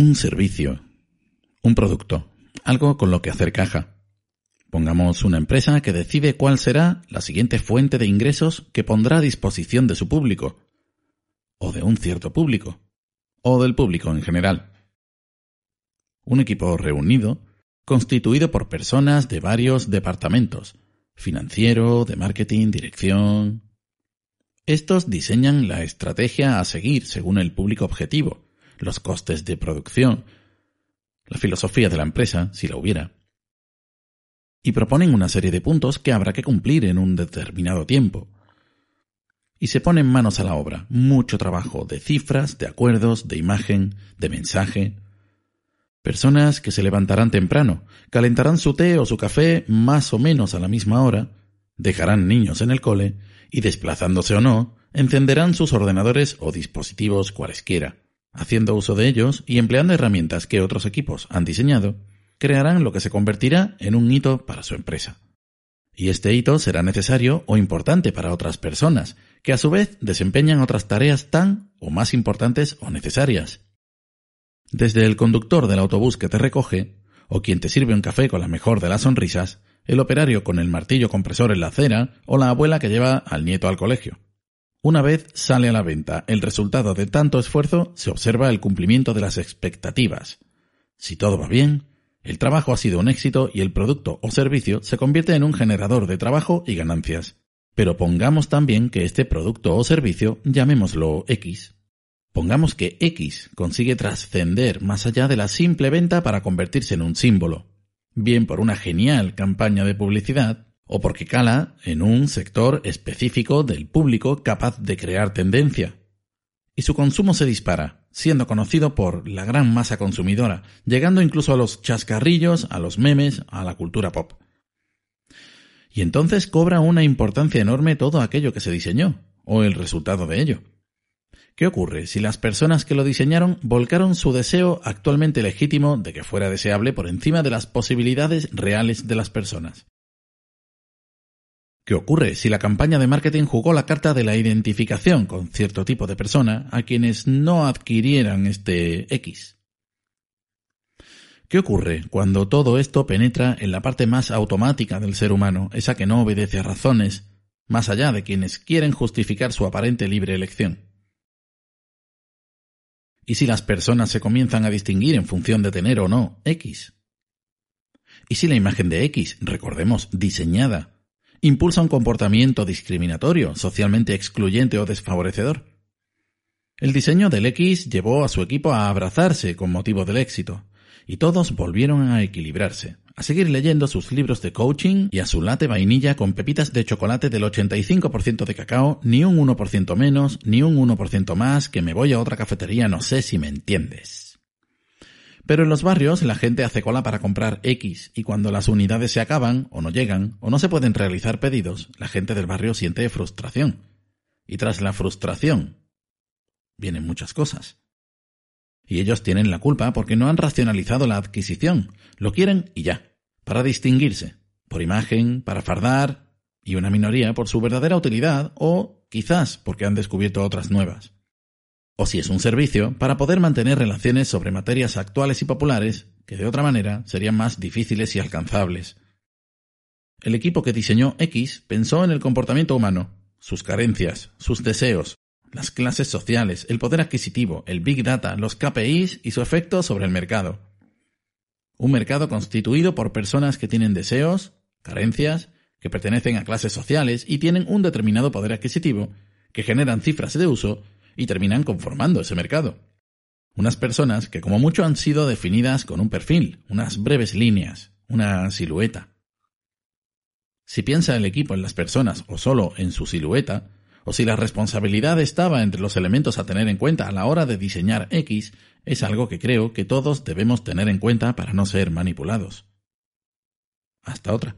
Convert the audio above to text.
Un servicio, un producto, algo con lo que hacer caja. Pongamos una empresa que decide cuál será la siguiente fuente de ingresos que pondrá a disposición de su público, o de un cierto público, o del público en general. Un equipo reunido, constituido por personas de varios departamentos, financiero, de marketing, dirección. Estos diseñan la estrategia a seguir según el público objetivo, los costes de producción, la filosofía de la empresa, si la hubiera, y proponen una serie de puntos que habrá que cumplir en un determinado tiempo. Y se ponen manos a la obra, mucho trabajo de cifras, de acuerdos, de imagen, de mensaje. Personas que se levantarán temprano, calentarán su té o su café más o menos a la misma hora, dejarán niños en el cole y, desplazándose o no, encenderán sus ordenadores o dispositivos cualesquiera Haciendo uso de ellos y empleando herramientas que otros equipos han diseñado, crearán lo que se convertirá en un hito para su empresa. Y este hito será necesario o importante para otras personas, que a su vez desempeñan otras tareas tan o más importantes o necesarias. Desde el conductor del autobús que te recoge, o quien te sirve un café con la mejor de las sonrisas, el operario con el martillo compresor en la acera o la abuela que lleva al nieto al colegio. Una vez sale a la venta el resultado de tanto esfuerzo, se observa el cumplimiento de las expectativas. Si todo va bien, el trabajo ha sido un éxito y el producto o servicio se convierte en un generador de trabajo y ganancias. Pero pongamos también que este producto o servicio, llamémoslo X. Pongamos que X consigue trascender más allá de la simple venta para convertirse en un símbolo, bien por una genial campaña de publicidad, o porque cala en un sector específico del público capaz de crear tendencia. Y su consumo se dispara, siendo conocido por la gran masa consumidora, llegando incluso a los chascarrillos, a los memes, a la cultura pop. Y entonces cobra una importancia enorme todo aquello que se diseñó, o el resultado de ello. ¿Qué ocurre si las personas que lo diseñaron volcaron su deseo actualmente legítimo de que fuera deseable por encima de las posibilidades reales de las personas? ¿Qué ocurre si la campaña de marketing jugó la carta de la identificación con cierto tipo de persona a quienes no adquirieran este X? ¿Qué ocurre cuando todo esto penetra en la parte más automática del ser humano, esa que no obedece a razones, más allá de quienes quieren justificar su aparente libre elección? ¿Y si las personas se comienzan a distinguir en función de tener o no X? ¿Y si la imagen de X, recordemos, diseñada, impulsa un comportamiento discriminatorio, socialmente excluyente o desfavorecedor. El diseño del X llevó a su equipo a abrazarse con motivo del éxito, y todos volvieron a equilibrarse, a seguir leyendo sus libros de coaching y a su latte vainilla con pepitas de chocolate del 85% de cacao, ni un 1% menos, ni un 1% más, que me voy a otra cafetería, no sé si me entiendes. Pero en los barrios la gente hace cola para comprar X y cuando las unidades se acaban o no llegan o no se pueden realizar pedidos, la gente del barrio siente frustración. Y tras la frustración vienen muchas cosas. Y ellos tienen la culpa porque no han racionalizado la adquisición. Lo quieren y ya, para distinguirse, por imagen, para fardar, y una minoría por su verdadera utilidad o quizás porque han descubierto otras nuevas o si es un servicio, para poder mantener relaciones sobre materias actuales y populares que de otra manera serían más difíciles y alcanzables. El equipo que diseñó X pensó en el comportamiento humano, sus carencias, sus deseos, las clases sociales, el poder adquisitivo, el Big Data, los KPIs y su efecto sobre el mercado. Un mercado constituido por personas que tienen deseos, carencias, que pertenecen a clases sociales y tienen un determinado poder adquisitivo, que generan cifras de uso y terminan conformando ese mercado. Unas personas que como mucho han sido definidas con un perfil, unas breves líneas, una silueta. Si piensa el equipo en las personas o solo en su silueta, o si la responsabilidad estaba entre los elementos a tener en cuenta a la hora de diseñar X, es algo que creo que todos debemos tener en cuenta para no ser manipulados. Hasta otra.